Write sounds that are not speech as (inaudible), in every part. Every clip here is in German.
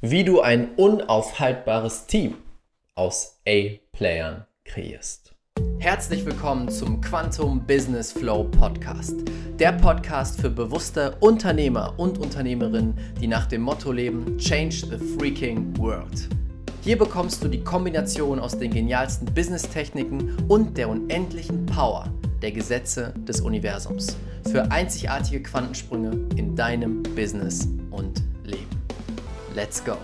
wie du ein unaufhaltbares Team aus A-Playern kreierst. Herzlich willkommen zum Quantum Business Flow Podcast. Der Podcast für bewusste Unternehmer und Unternehmerinnen, die nach dem Motto leben: Change the freaking world. Hier bekommst du die Kombination aus den genialsten Business-Techniken und der unendlichen Power der Gesetze des Universums für einzigartige Quantensprünge in deinem Business und. Let's go!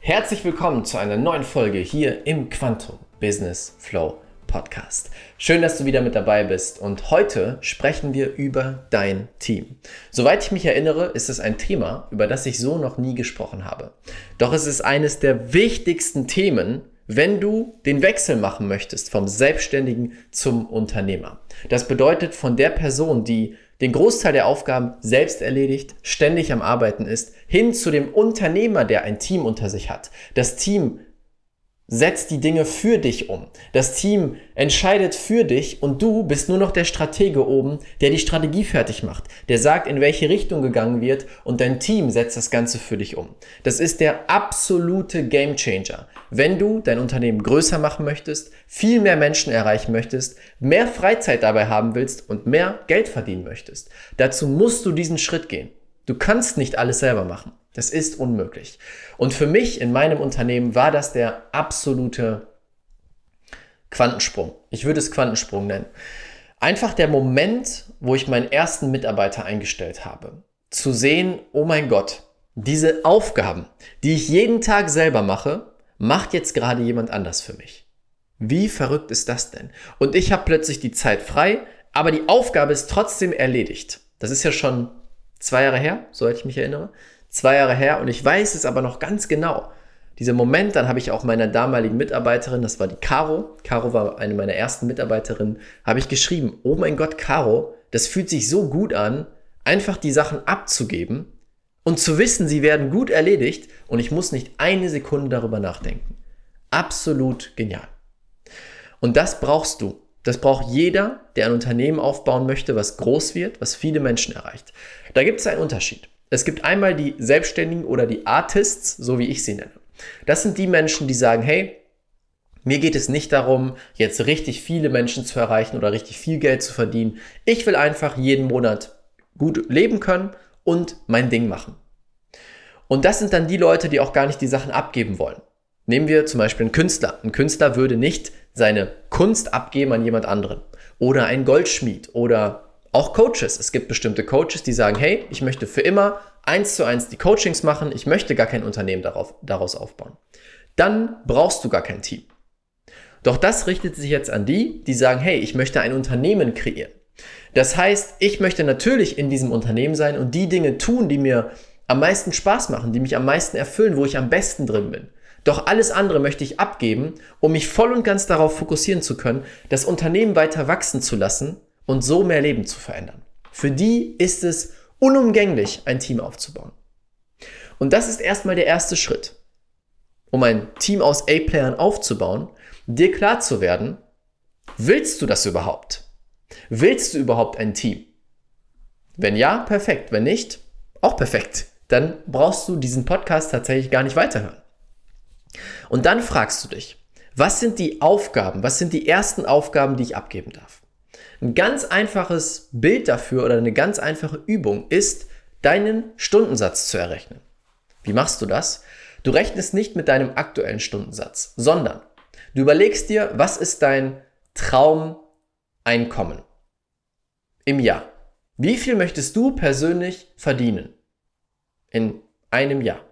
Herzlich willkommen zu einer neuen Folge hier im Quantum Business Flow Podcast. Schön, dass du wieder mit dabei bist und heute sprechen wir über dein Team. Soweit ich mich erinnere, ist es ein Thema, über das ich so noch nie gesprochen habe. Doch es ist eines der wichtigsten Themen, wenn du den Wechsel machen möchtest vom Selbstständigen zum Unternehmer. Das bedeutet von der Person, die den Großteil der Aufgaben selbst erledigt, ständig am Arbeiten ist, hin zu dem Unternehmer, der ein Team unter sich hat. Das Team setzt die Dinge für dich um. Das Team entscheidet für dich und du bist nur noch der Stratege oben, der die Strategie fertig macht, der sagt, in welche Richtung gegangen wird und dein Team setzt das Ganze für dich um. Das ist der absolute Gamechanger. Wenn du dein Unternehmen größer machen möchtest, viel mehr Menschen erreichen möchtest, mehr Freizeit dabei haben willst und mehr Geld verdienen möchtest, dazu musst du diesen Schritt gehen. Du kannst nicht alles selber machen. Das ist unmöglich. Und für mich in meinem Unternehmen war das der absolute Quantensprung. Ich würde es Quantensprung nennen. Einfach der Moment, wo ich meinen ersten Mitarbeiter eingestellt habe. Zu sehen, oh mein Gott, diese Aufgaben, die ich jeden Tag selber mache, macht jetzt gerade jemand anders für mich. Wie verrückt ist das denn? Und ich habe plötzlich die Zeit frei, aber die Aufgabe ist trotzdem erledigt. Das ist ja schon zwei Jahre her, soweit ich mich erinnere zwei Jahre her und ich weiß es aber noch ganz genau. Dieser Moment, dann habe ich auch meiner damaligen Mitarbeiterin, das war die Caro, Caro war eine meiner ersten Mitarbeiterinnen, habe ich geschrieben, oh mein Gott, Caro, das fühlt sich so gut an, einfach die Sachen abzugeben und zu wissen, sie werden gut erledigt und ich muss nicht eine Sekunde darüber nachdenken. Absolut genial. Und das brauchst du. Das braucht jeder, der ein Unternehmen aufbauen möchte, was groß wird, was viele Menschen erreicht. Da gibt es einen Unterschied. Es gibt einmal die Selbstständigen oder die Artists, so wie ich sie nenne. Das sind die Menschen, die sagen, hey, mir geht es nicht darum, jetzt richtig viele Menschen zu erreichen oder richtig viel Geld zu verdienen. Ich will einfach jeden Monat gut leben können und mein Ding machen. Und das sind dann die Leute, die auch gar nicht die Sachen abgeben wollen. Nehmen wir zum Beispiel einen Künstler. Ein Künstler würde nicht seine Kunst abgeben an jemand anderen. Oder ein Goldschmied oder auch Coaches. Es gibt bestimmte Coaches, die sagen, hey, ich möchte für immer eins zu eins die Coachings machen, ich möchte gar kein Unternehmen darauf, daraus aufbauen. Dann brauchst du gar kein Team. Doch das richtet sich jetzt an die, die sagen, hey, ich möchte ein Unternehmen kreieren. Das heißt, ich möchte natürlich in diesem Unternehmen sein und die Dinge tun, die mir am meisten Spaß machen, die mich am meisten erfüllen, wo ich am besten drin bin. Doch alles andere möchte ich abgeben, um mich voll und ganz darauf fokussieren zu können, das Unternehmen weiter wachsen zu lassen und so mehr Leben zu verändern. Für die ist es unumgänglich, ein Team aufzubauen. Und das ist erstmal der erste Schritt, um ein Team aus A-Playern aufzubauen, dir klar zu werden, willst du das überhaupt? Willst du überhaupt ein Team? Wenn ja, perfekt. Wenn nicht, auch perfekt. Dann brauchst du diesen Podcast tatsächlich gar nicht weiterhören. Und dann fragst du dich, was sind die Aufgaben, was sind die ersten Aufgaben, die ich abgeben darf? Ein ganz einfaches Bild dafür oder eine ganz einfache Übung ist, deinen Stundensatz zu errechnen. Wie machst du das? Du rechnest nicht mit deinem aktuellen Stundensatz, sondern du überlegst dir, was ist dein Traumeinkommen im Jahr? Wie viel möchtest du persönlich verdienen in einem Jahr?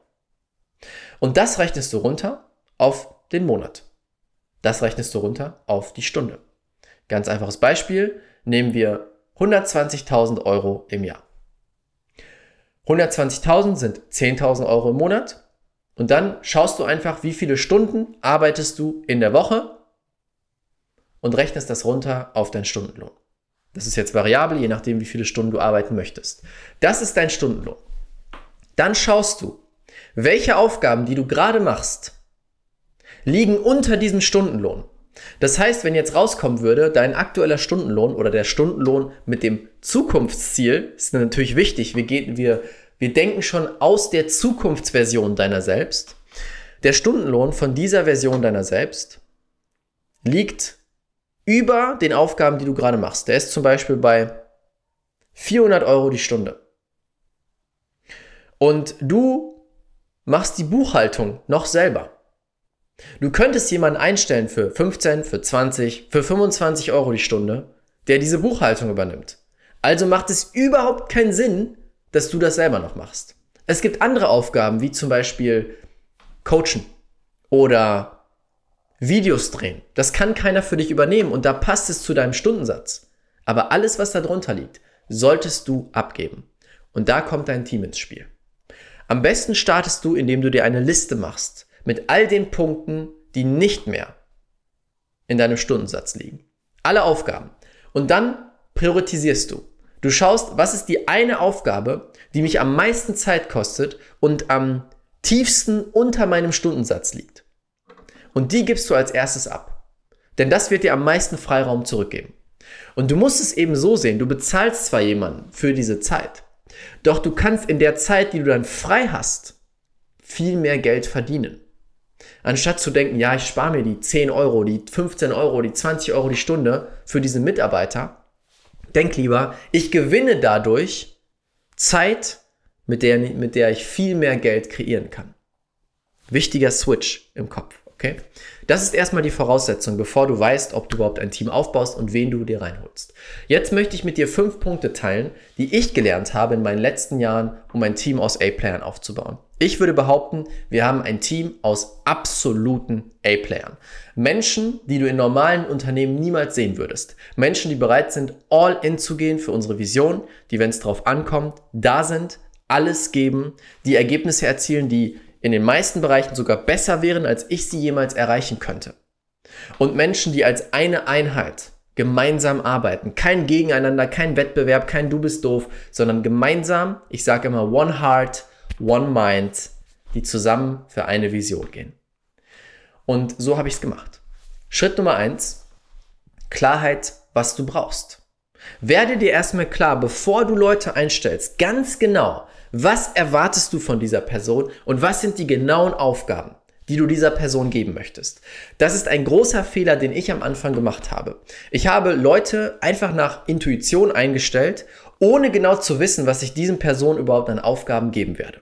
Und das rechnest du runter auf den Monat. Das rechnest du runter auf die Stunde. Ganz einfaches Beispiel, nehmen wir 120.000 Euro im Jahr. 120.000 sind 10.000 Euro im Monat und dann schaust du einfach, wie viele Stunden arbeitest du in der Woche und rechnest das runter auf deinen Stundenlohn. Das ist jetzt variabel, je nachdem, wie viele Stunden du arbeiten möchtest. Das ist dein Stundenlohn. Dann schaust du, welche Aufgaben, die du gerade machst, liegen unter diesem Stundenlohn. Das heißt, wenn jetzt rauskommen würde, dein aktueller Stundenlohn oder der Stundenlohn mit dem Zukunftsziel, ist natürlich wichtig, wir, gehen, wir Wir denken schon aus der Zukunftsversion deiner selbst. Der Stundenlohn von dieser Version deiner selbst liegt über den Aufgaben, die du gerade machst. Der ist zum Beispiel bei 400 Euro die Stunde. Und du machst die Buchhaltung noch selber. Du könntest jemanden einstellen für 15, für 20, für 25 Euro die Stunde, der diese Buchhaltung übernimmt. Also macht es überhaupt keinen Sinn, dass du das selber noch machst. Es gibt andere Aufgaben, wie zum Beispiel Coachen oder Videos drehen. Das kann keiner für dich übernehmen und da passt es zu deinem Stundensatz. Aber alles, was da drunter liegt, solltest du abgeben. Und da kommt dein Team ins Spiel. Am besten startest du, indem du dir eine Liste machst mit all den Punkten, die nicht mehr in deinem Stundensatz liegen. Alle Aufgaben. Und dann priorisierst du. Du schaust, was ist die eine Aufgabe, die mich am meisten Zeit kostet und am tiefsten unter meinem Stundensatz liegt. Und die gibst du als erstes ab. Denn das wird dir am meisten Freiraum zurückgeben. Und du musst es eben so sehen, du bezahlst zwar jemanden für diese Zeit, doch du kannst in der Zeit, die du dann frei hast, viel mehr Geld verdienen. Anstatt zu denken, ja, ich spare mir die 10 Euro, die 15 Euro, die 20 Euro die Stunde für diesen Mitarbeiter, denk lieber, ich gewinne dadurch Zeit, mit der, mit der ich viel mehr Geld kreieren kann. Wichtiger Switch im Kopf. Okay? Das ist erstmal die Voraussetzung, bevor du weißt, ob du überhaupt ein Team aufbaust und wen du dir reinholst. Jetzt möchte ich mit dir fünf Punkte teilen, die ich gelernt habe in meinen letzten Jahren, um ein Team aus A-Playern aufzubauen. Ich würde behaupten, wir haben ein Team aus absoluten A-Playern. Menschen, die du in normalen Unternehmen niemals sehen würdest. Menschen, die bereit sind, all in zu gehen für unsere Vision, die, wenn es drauf ankommt, da sind, alles geben, die Ergebnisse erzielen, die in den meisten Bereichen sogar besser wären, als ich sie jemals erreichen könnte. Und Menschen, die als eine Einheit gemeinsam arbeiten. Kein Gegeneinander, kein Wettbewerb, kein Du bist doof, sondern gemeinsam, ich sage immer One Heart, One Mind, die zusammen für eine Vision gehen. Und so habe ich es gemacht. Schritt Nummer eins: Klarheit, was du brauchst. Werde dir erstmal klar, bevor du Leute einstellst, ganz genau, was erwartest du von dieser Person und was sind die genauen Aufgaben, die du dieser Person geben möchtest? Das ist ein großer Fehler, den ich am Anfang gemacht habe. Ich habe Leute einfach nach Intuition eingestellt, ohne genau zu wissen, was ich diesen Personen überhaupt an Aufgaben geben werde.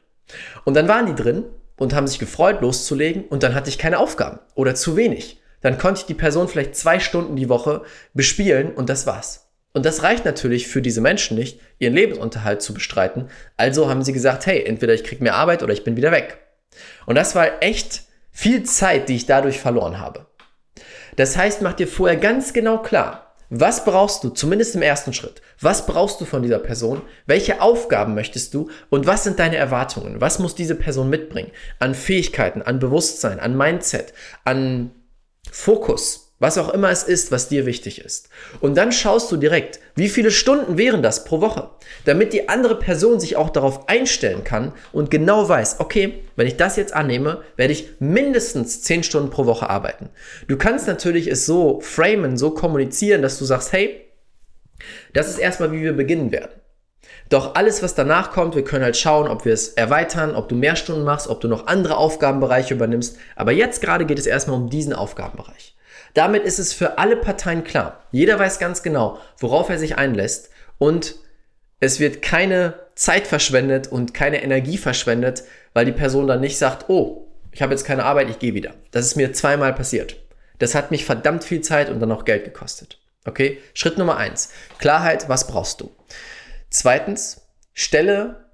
Und dann waren die drin und haben sich gefreut, loszulegen und dann hatte ich keine Aufgaben oder zu wenig. Dann konnte ich die Person vielleicht zwei Stunden die Woche bespielen und das war's. Und das reicht natürlich für diese Menschen nicht, ihren Lebensunterhalt zu bestreiten. Also haben sie gesagt, hey, entweder ich kriege mehr Arbeit oder ich bin wieder weg. Und das war echt viel Zeit, die ich dadurch verloren habe. Das heißt, mach dir vorher ganz genau klar, was brauchst du, zumindest im ersten Schritt? Was brauchst du von dieser Person? Welche Aufgaben möchtest du? Und was sind deine Erwartungen? Was muss diese Person mitbringen? An Fähigkeiten, an Bewusstsein, an Mindset, an Fokus, was auch immer es ist, was dir wichtig ist. Und dann schaust du direkt, wie viele Stunden wären das pro Woche, damit die andere Person sich auch darauf einstellen kann und genau weiß, okay, wenn ich das jetzt annehme, werde ich mindestens 10 Stunden pro Woche arbeiten. Du kannst natürlich es so framen, so kommunizieren, dass du sagst, hey, das ist erstmal, wie wir beginnen werden. Doch alles, was danach kommt, wir können halt schauen, ob wir es erweitern, ob du mehr Stunden machst, ob du noch andere Aufgabenbereiche übernimmst. Aber jetzt gerade geht es erstmal um diesen Aufgabenbereich. Damit ist es für alle Parteien klar. Jeder weiß ganz genau, worauf er sich einlässt und es wird keine Zeit verschwendet und keine Energie verschwendet, weil die Person dann nicht sagt, oh, ich habe jetzt keine Arbeit, ich gehe wieder. Das ist mir zweimal passiert. Das hat mich verdammt viel Zeit und dann auch Geld gekostet. Okay? Schritt Nummer eins. Klarheit, was brauchst du? Zweitens, stelle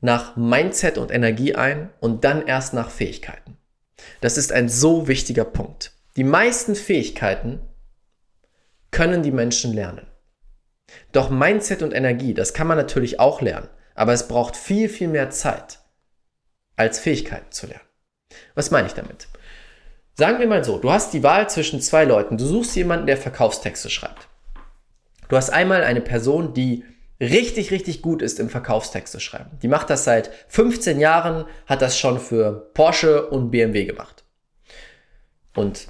nach Mindset und Energie ein und dann erst nach Fähigkeiten. Das ist ein so wichtiger Punkt. Die meisten Fähigkeiten können die Menschen lernen. Doch Mindset und Energie, das kann man natürlich auch lernen, aber es braucht viel, viel mehr Zeit, als Fähigkeiten zu lernen. Was meine ich damit? Sagen wir mal so, du hast die Wahl zwischen zwei Leuten. Du suchst jemanden, der Verkaufstexte schreibt. Du hast einmal eine Person, die richtig, richtig gut ist im Verkaufstexte schreiben. Die macht das seit 15 Jahren, hat das schon für Porsche und BMW gemacht. Und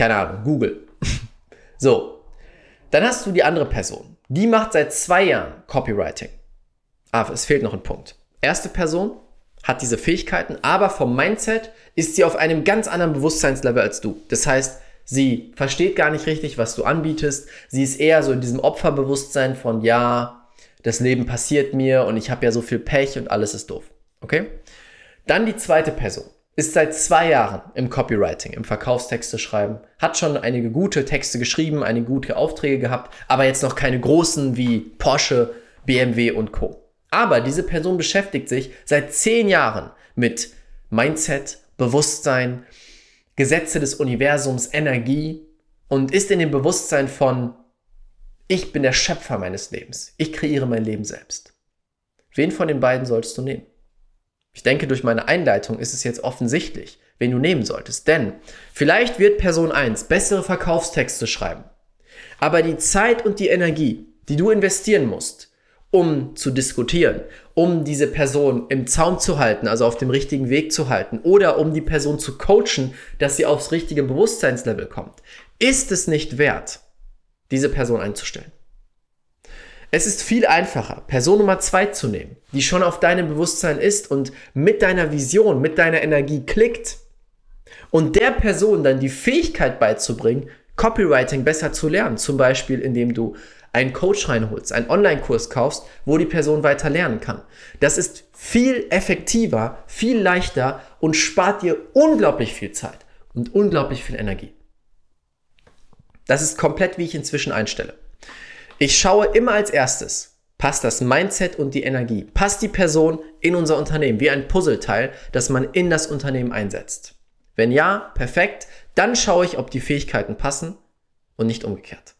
keine Ahnung, Google. (laughs) so, dann hast du die andere Person. Die macht seit zwei Jahren Copywriting. Ah, es fehlt noch ein Punkt. Erste Person hat diese Fähigkeiten, aber vom Mindset ist sie auf einem ganz anderen Bewusstseinslevel als du. Das heißt, sie versteht gar nicht richtig, was du anbietest. Sie ist eher so in diesem Opferbewusstsein von, ja, das Leben passiert mir und ich habe ja so viel Pech und alles ist doof. Okay? Dann die zweite Person ist seit zwei Jahren im Copywriting, im Verkaufstexte schreiben, hat schon einige gute Texte geschrieben, einige gute Aufträge gehabt, aber jetzt noch keine großen wie Porsche, BMW und Co. Aber diese Person beschäftigt sich seit zehn Jahren mit Mindset, Bewusstsein, Gesetze des Universums, Energie und ist in dem Bewusstsein von, ich bin der Schöpfer meines Lebens. Ich kreiere mein Leben selbst. Wen von den beiden solltest du nehmen? Ich denke, durch meine Einleitung ist es jetzt offensichtlich, wen du nehmen solltest. Denn vielleicht wird Person 1 bessere Verkaufstexte schreiben. Aber die Zeit und die Energie, die du investieren musst, um zu diskutieren, um diese Person im Zaum zu halten, also auf dem richtigen Weg zu halten oder um die Person zu coachen, dass sie aufs richtige Bewusstseinslevel kommt, ist es nicht wert, diese Person einzustellen. Es ist viel einfacher, Person Nummer zwei zu nehmen, die schon auf deinem Bewusstsein ist und mit deiner Vision, mit deiner Energie klickt und der Person dann die Fähigkeit beizubringen, Copywriting besser zu lernen. Zum Beispiel, indem du einen Coach reinholst, einen Online-Kurs kaufst, wo die Person weiter lernen kann. Das ist viel effektiver, viel leichter und spart dir unglaublich viel Zeit und unglaublich viel Energie. Das ist komplett, wie ich inzwischen einstelle. Ich schaue immer als erstes, passt das Mindset und die Energie, passt die Person in unser Unternehmen, wie ein Puzzleteil, das man in das Unternehmen einsetzt. Wenn ja, perfekt, dann schaue ich, ob die Fähigkeiten passen und nicht umgekehrt.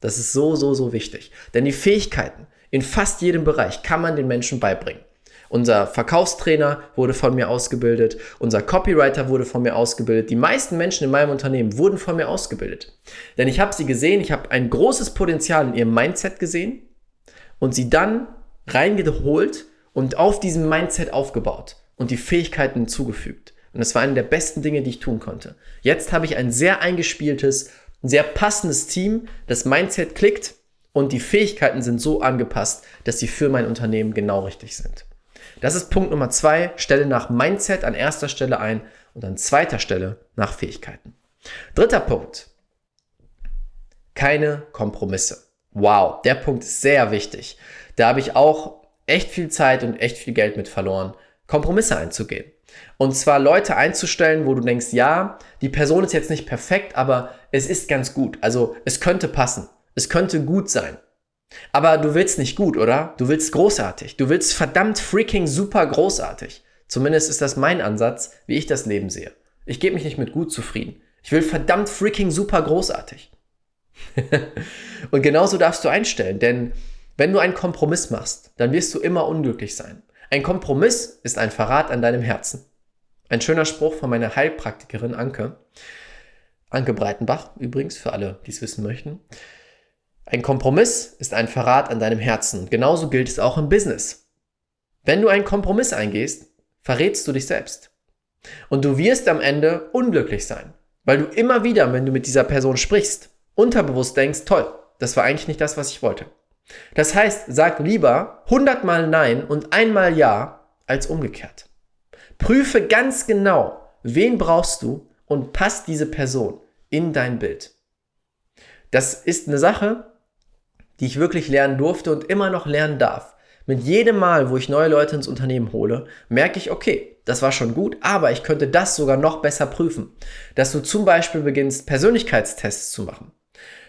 Das ist so, so, so wichtig. Denn die Fähigkeiten in fast jedem Bereich kann man den Menschen beibringen. Unser Verkaufstrainer wurde von mir ausgebildet, unser Copywriter wurde von mir ausgebildet, die meisten Menschen in meinem Unternehmen wurden von mir ausgebildet. Denn ich habe sie gesehen, ich habe ein großes Potenzial in ihrem Mindset gesehen und sie dann reingeholt und auf diesem Mindset aufgebaut und die Fähigkeiten hinzugefügt. Und das war eine der besten Dinge, die ich tun konnte. Jetzt habe ich ein sehr eingespieltes, ein sehr passendes Team, das Mindset klickt und die Fähigkeiten sind so angepasst, dass sie für mein Unternehmen genau richtig sind. Das ist Punkt Nummer zwei. Stelle nach Mindset an erster Stelle ein und an zweiter Stelle nach Fähigkeiten. Dritter Punkt. Keine Kompromisse. Wow, der Punkt ist sehr wichtig. Da habe ich auch echt viel Zeit und echt viel Geld mit verloren, Kompromisse einzugehen. Und zwar Leute einzustellen, wo du denkst, ja, die Person ist jetzt nicht perfekt, aber es ist ganz gut. Also es könnte passen. Es könnte gut sein. Aber du willst nicht gut, oder? Du willst großartig. Du willst verdammt freaking super großartig. Zumindest ist das mein Ansatz, wie ich das Leben sehe. Ich gebe mich nicht mit gut zufrieden. Ich will verdammt freaking super großartig. (laughs) und genauso darfst du einstellen, denn wenn du einen Kompromiss machst, dann wirst du immer unglücklich sein. Ein Kompromiss ist ein Verrat an deinem Herzen. Ein schöner Spruch von meiner Heilpraktikerin Anke. Anke Breitenbach übrigens, für alle, die es wissen möchten. Ein Kompromiss ist ein Verrat an deinem Herzen. genauso gilt es auch im Business. Wenn du einen Kompromiss eingehst, verrätst du dich selbst. Und du wirst am Ende unglücklich sein, weil du immer wieder, wenn du mit dieser Person sprichst, unterbewusst denkst, toll, das war eigentlich nicht das, was ich wollte. Das heißt, sag lieber 100 mal Nein und einmal Ja als umgekehrt. Prüfe ganz genau, wen brauchst du und passt diese Person in dein Bild. Das ist eine Sache, die ich wirklich lernen durfte und immer noch lernen darf. Mit jedem Mal, wo ich neue Leute ins Unternehmen hole, merke ich, okay, das war schon gut, aber ich könnte das sogar noch besser prüfen. Dass du zum Beispiel beginnst, Persönlichkeitstests zu machen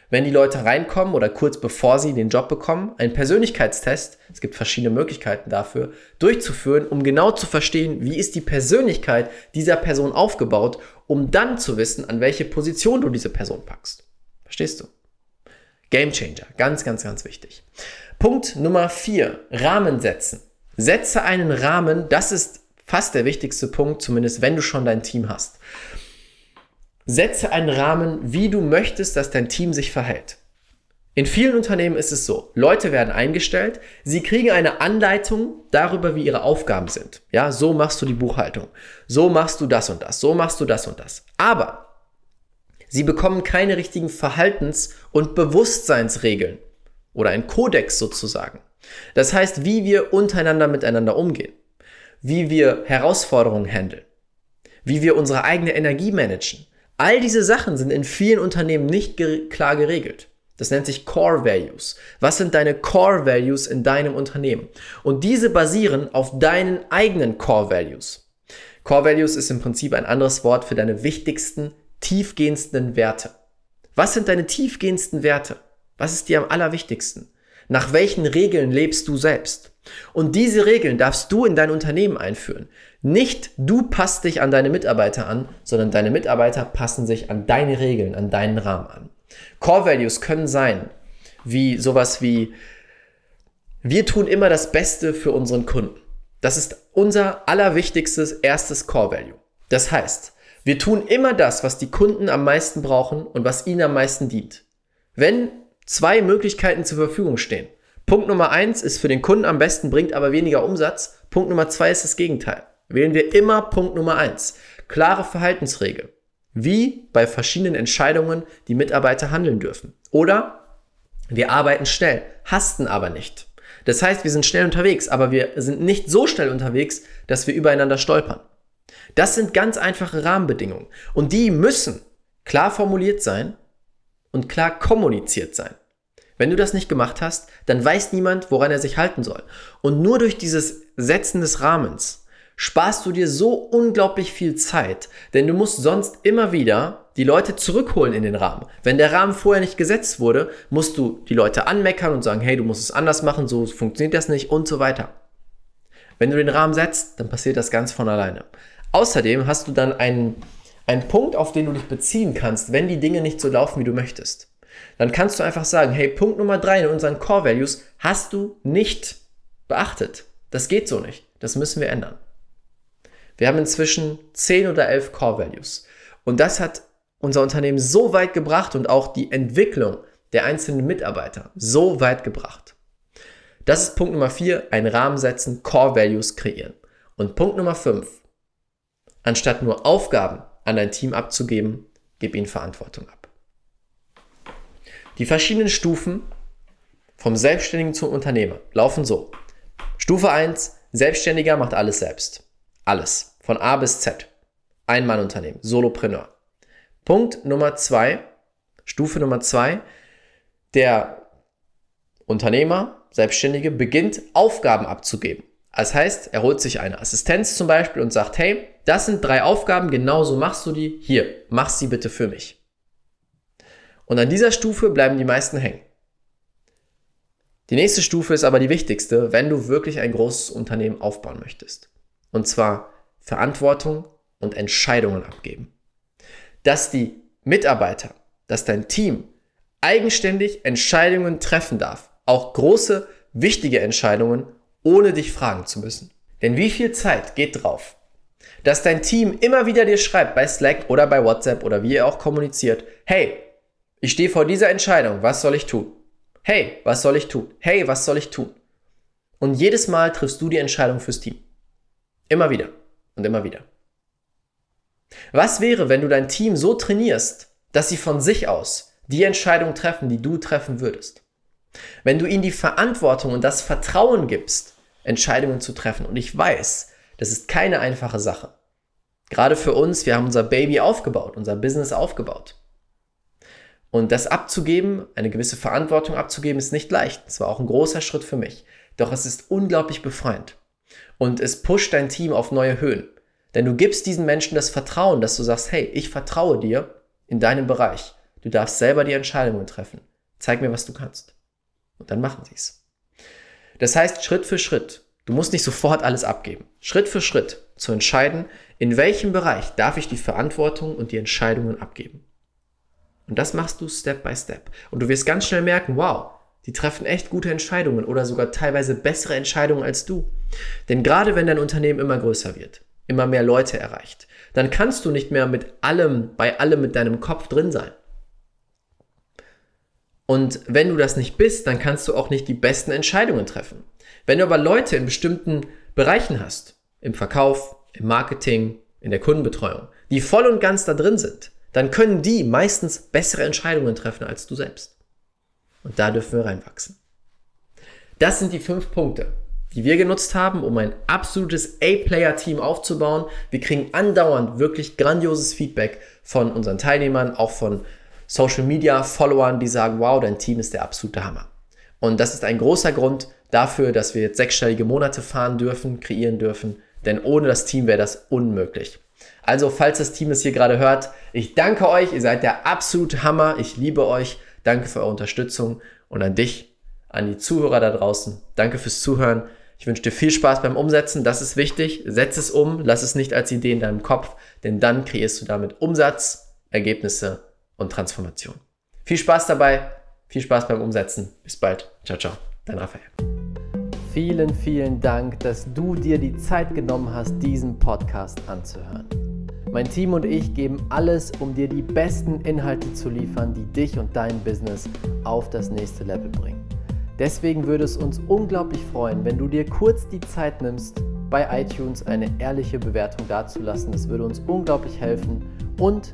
wenn die Leute reinkommen oder kurz bevor sie den Job bekommen, einen Persönlichkeitstest, es gibt verschiedene Möglichkeiten dafür, durchzuführen, um genau zu verstehen, wie ist die Persönlichkeit dieser Person aufgebaut, um dann zu wissen, an welche Position du diese Person packst. Verstehst du? Game Changer, ganz, ganz, ganz wichtig. Punkt Nummer vier: Rahmen setzen. Setze einen Rahmen, das ist fast der wichtigste Punkt, zumindest wenn du schon dein Team hast. Setze einen Rahmen, wie du möchtest, dass dein Team sich verhält. In vielen Unternehmen ist es so, Leute werden eingestellt, sie kriegen eine Anleitung darüber, wie ihre Aufgaben sind. Ja, so machst du die Buchhaltung, so machst du das und das, so machst du das und das. Aber sie bekommen keine richtigen Verhaltens- und Bewusstseinsregeln oder ein Kodex sozusagen. Das heißt, wie wir untereinander miteinander umgehen. wie wir Herausforderungen handeln, wie wir unsere eigene Energie managen. All diese Sachen sind in vielen Unternehmen nicht ge klar geregelt. Das nennt sich Core Values. Was sind deine Core Values in deinem Unternehmen? Und diese basieren auf deinen eigenen Core Values. Core Values ist im Prinzip ein anderes Wort für deine wichtigsten, tiefgehendsten Werte. Was sind deine tiefgehendsten Werte? Was ist dir am allerwichtigsten? Nach welchen Regeln lebst du selbst? Und diese Regeln darfst du in dein Unternehmen einführen. Nicht du passt dich an deine Mitarbeiter an, sondern deine Mitarbeiter passen sich an deine Regeln, an deinen Rahmen an. Core Values können sein, wie sowas wie, wir tun immer das Beste für unseren Kunden. Das ist unser allerwichtigstes erstes Core Value. Das heißt, wir tun immer das, was die Kunden am meisten brauchen und was ihnen am meisten dient. Wenn zwei Möglichkeiten zur Verfügung stehen, Punkt Nummer eins ist für den Kunden am besten, bringt aber weniger Umsatz. Punkt Nummer zwei ist das Gegenteil. Wählen wir immer Punkt Nummer eins. Klare Verhaltensregel wie bei verschiedenen Entscheidungen die Mitarbeiter handeln dürfen. Oder wir arbeiten schnell, hasten aber nicht. Das heißt, wir sind schnell unterwegs, aber wir sind nicht so schnell unterwegs, dass wir übereinander stolpern. Das sind ganz einfache Rahmenbedingungen und die müssen klar formuliert sein und klar kommuniziert sein. Wenn du das nicht gemacht hast, dann weiß niemand, woran er sich halten soll. Und nur durch dieses Setzen des Rahmens sparst du dir so unglaublich viel Zeit, denn du musst sonst immer wieder die Leute zurückholen in den Rahmen. Wenn der Rahmen vorher nicht gesetzt wurde, musst du die Leute anmeckern und sagen, hey, du musst es anders machen, so funktioniert das nicht und so weiter. Wenn du den Rahmen setzt, dann passiert das ganz von alleine. Außerdem hast du dann einen, einen Punkt, auf den du dich beziehen kannst, wenn die Dinge nicht so laufen, wie du möchtest. Dann kannst du einfach sagen, hey, Punkt Nummer drei in unseren Core Values hast du nicht beachtet. Das geht so nicht. Das müssen wir ändern. Wir haben inzwischen 10 oder 11 Core Values. Und das hat unser Unternehmen so weit gebracht und auch die Entwicklung der einzelnen Mitarbeiter so weit gebracht. Das ist Punkt Nummer 4, ein Rahmen setzen, Core Values kreieren. Und Punkt Nummer 5, anstatt nur Aufgaben an dein Team abzugeben, gib ihnen Verantwortung ab. Die verschiedenen Stufen vom Selbstständigen zum Unternehmer laufen so. Stufe 1, Selbstständiger macht alles selbst. Alles. Von A bis Z. Ein-Mann-Unternehmen. Solopreneur. Punkt Nummer zwei. Stufe Nummer zwei. Der Unternehmer, Selbstständige, beginnt Aufgaben abzugeben. Das heißt, er holt sich eine Assistenz zum Beispiel und sagt, hey, das sind drei Aufgaben, genauso machst du die. Hier, mach sie bitte für mich. Und an dieser Stufe bleiben die meisten hängen. Die nächste Stufe ist aber die wichtigste, wenn du wirklich ein großes Unternehmen aufbauen möchtest. Und zwar Verantwortung und Entscheidungen abgeben. Dass die Mitarbeiter, dass dein Team eigenständig Entscheidungen treffen darf. Auch große, wichtige Entscheidungen, ohne dich fragen zu müssen. Denn wie viel Zeit geht drauf, dass dein Team immer wieder dir schreibt bei Slack oder bei WhatsApp oder wie ihr auch kommuniziert, hey, ich stehe vor dieser Entscheidung, was soll ich tun? Hey, was soll ich tun? Hey, was soll ich tun? Und jedes Mal triffst du die Entscheidung fürs Team. Immer wieder und immer wieder. Was wäre, wenn du dein Team so trainierst, dass sie von sich aus die Entscheidung treffen, die du treffen würdest? Wenn du ihnen die Verantwortung und das Vertrauen gibst, Entscheidungen zu treffen. Und ich weiß, das ist keine einfache Sache. Gerade für uns, wir haben unser Baby aufgebaut, unser Business aufgebaut. Und das abzugeben, eine gewisse Verantwortung abzugeben, ist nicht leicht. Es war auch ein großer Schritt für mich. Doch es ist unglaublich befreiend und es pusht dein Team auf neue Höhen. Denn du gibst diesen Menschen das Vertrauen, dass du sagst, hey, ich vertraue dir in deinem Bereich. Du darfst selber die Entscheidungen treffen. Zeig mir, was du kannst. Und dann machen sie es. Das heißt, Schritt für Schritt, du musst nicht sofort alles abgeben. Schritt für Schritt zu entscheiden, in welchem Bereich darf ich die Verantwortung und die Entscheidungen abgeben. Und das machst du Step by Step. Und du wirst ganz schnell merken, wow, die treffen echt gute Entscheidungen oder sogar teilweise bessere Entscheidungen als du. Denn gerade wenn dein Unternehmen immer größer wird, immer mehr Leute erreicht, dann kannst du nicht mehr mit allem, bei allem mit deinem Kopf drin sein. Und wenn du das nicht bist, dann kannst du auch nicht die besten Entscheidungen treffen. Wenn du aber Leute in bestimmten Bereichen hast, im Verkauf, im Marketing, in der Kundenbetreuung, die voll und ganz da drin sind, dann können die meistens bessere Entscheidungen treffen als du selbst. Und da dürfen wir reinwachsen. Das sind die fünf Punkte, die wir genutzt haben, um ein absolutes A-Player-Team aufzubauen. Wir kriegen andauernd wirklich grandioses Feedback von unseren Teilnehmern, auch von Social Media Followern, die sagen, wow, dein Team ist der absolute Hammer. Und das ist ein großer Grund dafür, dass wir jetzt sechsstellige Monate fahren dürfen, kreieren dürfen, denn ohne das Team wäre das unmöglich. Also, falls das Team es hier gerade hört, ich danke euch, ihr seid der absolute Hammer, ich liebe euch, danke für eure Unterstützung und an dich, an die Zuhörer da draußen, danke fürs Zuhören. Ich wünsche dir viel Spaß beim Umsetzen, das ist wichtig. Setz es um, lass es nicht als Idee in deinem Kopf, denn dann kreierst du damit Umsatz, Ergebnisse und Transformation. Viel Spaß dabei, viel Spaß beim Umsetzen. Bis bald. Ciao, ciao. Dein Raphael. Vielen, vielen Dank, dass du dir die Zeit genommen hast, diesen Podcast anzuhören. Mein Team und ich geben alles, um dir die besten Inhalte zu liefern, die dich und dein Business auf das nächste Level bringen. Deswegen würde es uns unglaublich freuen, wenn du dir kurz die Zeit nimmst, bei iTunes eine ehrliche Bewertung dazulassen. Das würde uns unglaublich helfen. Und